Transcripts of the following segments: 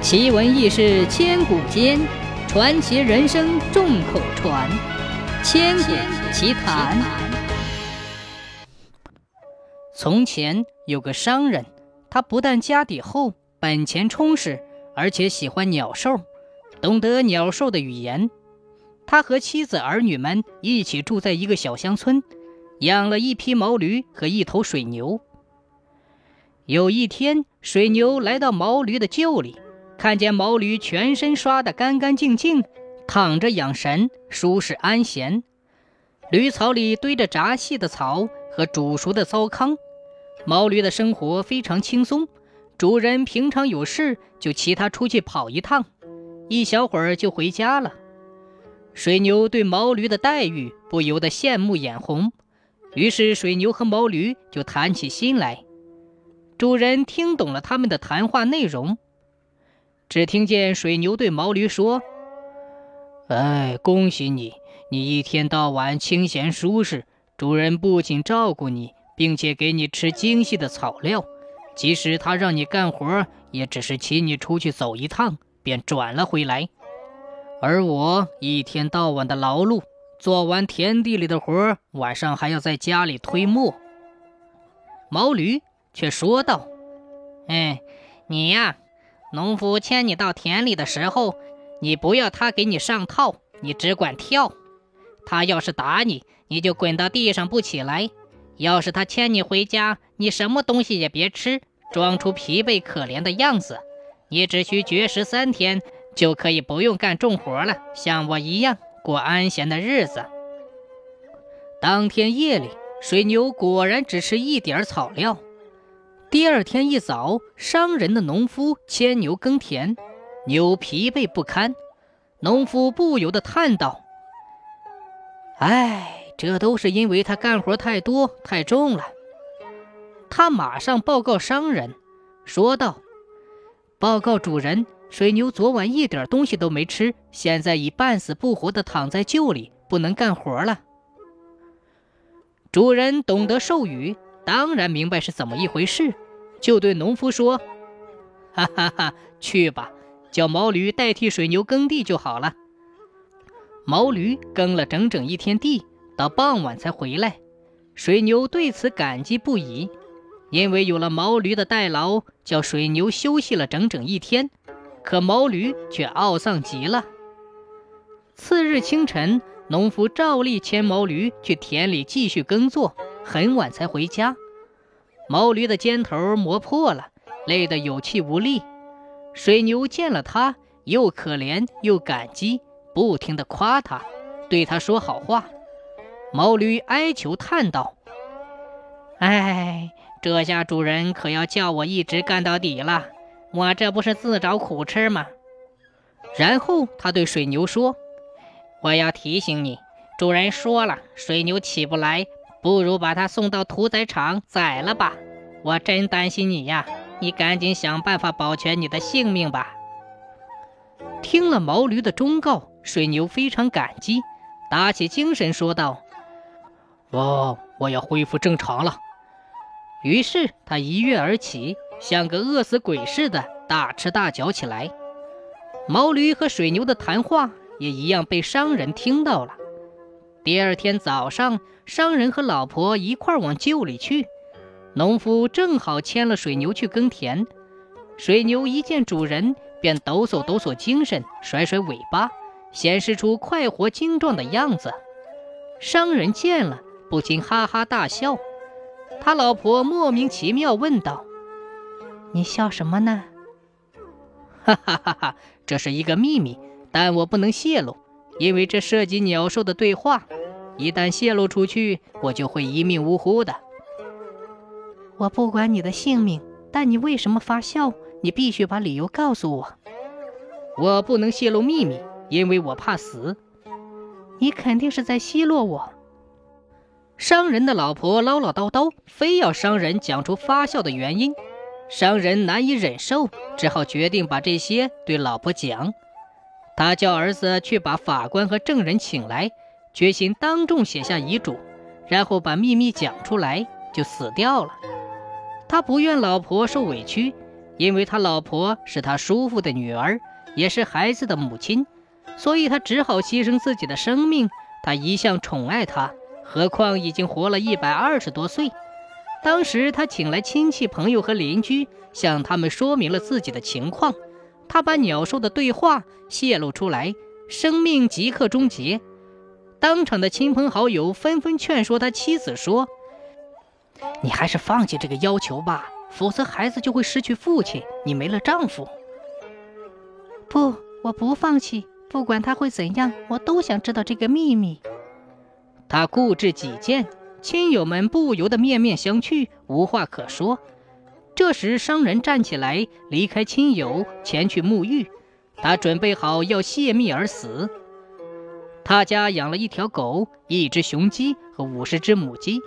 奇闻异事千古间，传奇人生众口传。千古奇谈。从前有个商人，他不但家底厚、本钱充实，而且喜欢鸟兽，懂得鸟兽的语言。他和妻子儿女们一起住在一个小乡村，养了一匹毛驴和一头水牛。有一天，水牛来到毛驴的厩里。看见毛驴全身刷得干干净净，躺着养神，舒适安闲。驴槽里堆着炸细的草和煮熟的糟糠，毛驴的生活非常轻松。主人平常有事就骑它出去跑一趟，一小会儿就回家了。水牛对毛驴的待遇不由得羡慕眼红，于是水牛和毛驴就谈起心来。主人听懂了他们的谈话内容。只听见水牛对毛驴说：“哎，恭喜你，你一天到晚清闲舒适，主人不仅照顾你，并且给你吃精细的草料。即使他让你干活，也只是请你出去走一趟，便转了回来。而我一天到晚的劳碌，做完田地里的活，晚上还要在家里推磨。”毛驴却说道：“哎，你呀。”农夫牵你到田里的时候，你不要他给你上套，你只管跳。他要是打你，你就滚到地上不起来。要是他牵你回家，你什么东西也别吃，装出疲惫可怜的样子。你只需绝食三天，就可以不用干重活了，像我一样过安闲的日子。当天夜里，水牛果然只吃一点草料。第二天一早，商人的农夫牵牛耕田，牛疲惫不堪，农夫不由得叹道：“哎，这都是因为他干活太多太重了。”他马上报告商人，说道：“报告主人，水牛昨晚一点东西都没吃，现在已半死不活地躺在厩里，不能干活了。”主人懂得授语。当然明白是怎么一回事，就对农夫说：“哈哈哈，去吧，叫毛驴代替水牛耕地就好了。”毛驴耕了整整一天地，到傍晚才回来。水牛对此感激不已，因为有了毛驴的代劳，叫水牛休息了整整一天。可毛驴却懊丧极了。次日清晨，农夫照例牵毛驴去田里继续耕作。很晚才回家，毛驴的肩头磨破了，累得有气无力。水牛见了他，又可怜又感激，不停地夸他，对他说好话。毛驴哀求叹道：“哎，这下主人可要叫我一直干到底了，我这不是自找苦吃吗？”然后他对水牛说：“我要提醒你，主人说了，水牛起不来。”不如把它送到屠宰场宰了吧！我真担心你呀，你赶紧想办法保全你的性命吧。听了毛驴的忠告，水牛非常感激，打起精神说道：“哦，我要恢复正常了。”于是他一跃而起，像个饿死鬼似的大吃大嚼起来。毛驴和水牛的谈话也一样被商人听到了。第二天早上，商人和老婆一块往旧里去。农夫正好牵了水牛去耕田。水牛一见主人，便抖擞抖擞精神，甩甩尾巴，显示出快活精壮的样子。商人见了，不禁哈哈大笑。他老婆莫名其妙问道：“你笑什么呢？”“哈哈哈哈，这是一个秘密，但我不能泄露，因为这涉及鸟兽的对话。”一旦泄露出去，我就会一命呜呼的。我不管你的性命，但你为什么发笑？你必须把理由告诉我。我不能泄露秘密，因为我怕死。你肯定是在奚落我。商人的老婆唠唠叨叨，非要商人讲出发笑的原因。商人难以忍受，只好决定把这些对老婆讲。他叫儿子去把法官和证人请来。决心当众写下遗嘱，然后把秘密讲出来，就死掉了。他不愿老婆受委屈，因为他老婆是他叔父的女儿，也是孩子的母亲，所以他只好牺牲自己的生命。他一向宠爱她，何况已经活了一百二十多岁。当时他请来亲戚、朋友和邻居，向他们说明了自己的情况。他把鸟兽的对话泄露出来，生命即刻终结。当场的亲朋好友纷纷劝说他妻子说：“你还是放弃这个要求吧。”否则，孩子就会失去父亲，你没了丈夫。不，我不放弃，不管他会怎样，我都想知道这个秘密。他固执己见，亲友们不由得面面相觑，无话可说。这时，商人站起来，离开亲友，前去沐浴。他准备好要泄密而死。他家养了一条狗、一只雄鸡和五十只母鸡。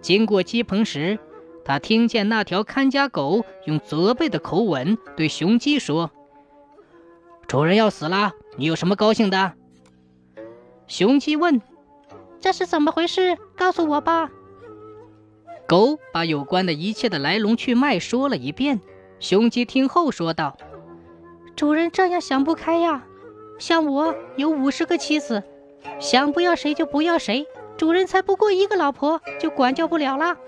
经过鸡棚时，他听见那条看家狗用责备的口吻对雄鸡说：“主人要死了，你有什么高兴的？”雄鸡问：“这是怎么回事？告诉我吧。”狗把有关的一切的来龙去脉说了一遍。雄鸡听后说道：“主人这样想不开呀，像我有五十个妻子，想不要谁就不要谁，主人才不过一个老婆，就管教不了了。”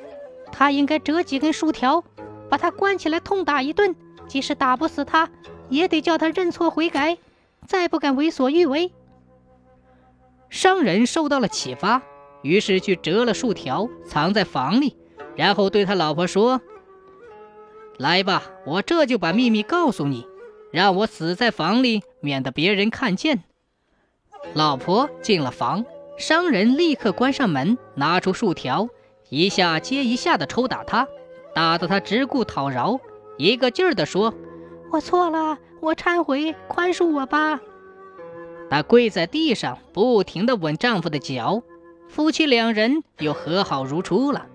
他应该折几根树条，把他关起来痛打一顿。即使打不死他，也得叫他认错悔改，再不敢为所欲为。商人受到了启发，于是去折了树条，藏在房里，然后对他老婆说：“来吧，我这就把秘密告诉你，让我死在房里，免得别人看见。”老婆进了房，商人立刻关上门，拿出树条。一下接一下的抽打他，打得他直顾讨饶，一个劲儿的说：“我错了，我忏悔，宽恕我吧。”她跪在地上，不停地吻丈夫的脚，夫妻两人又和好如初了。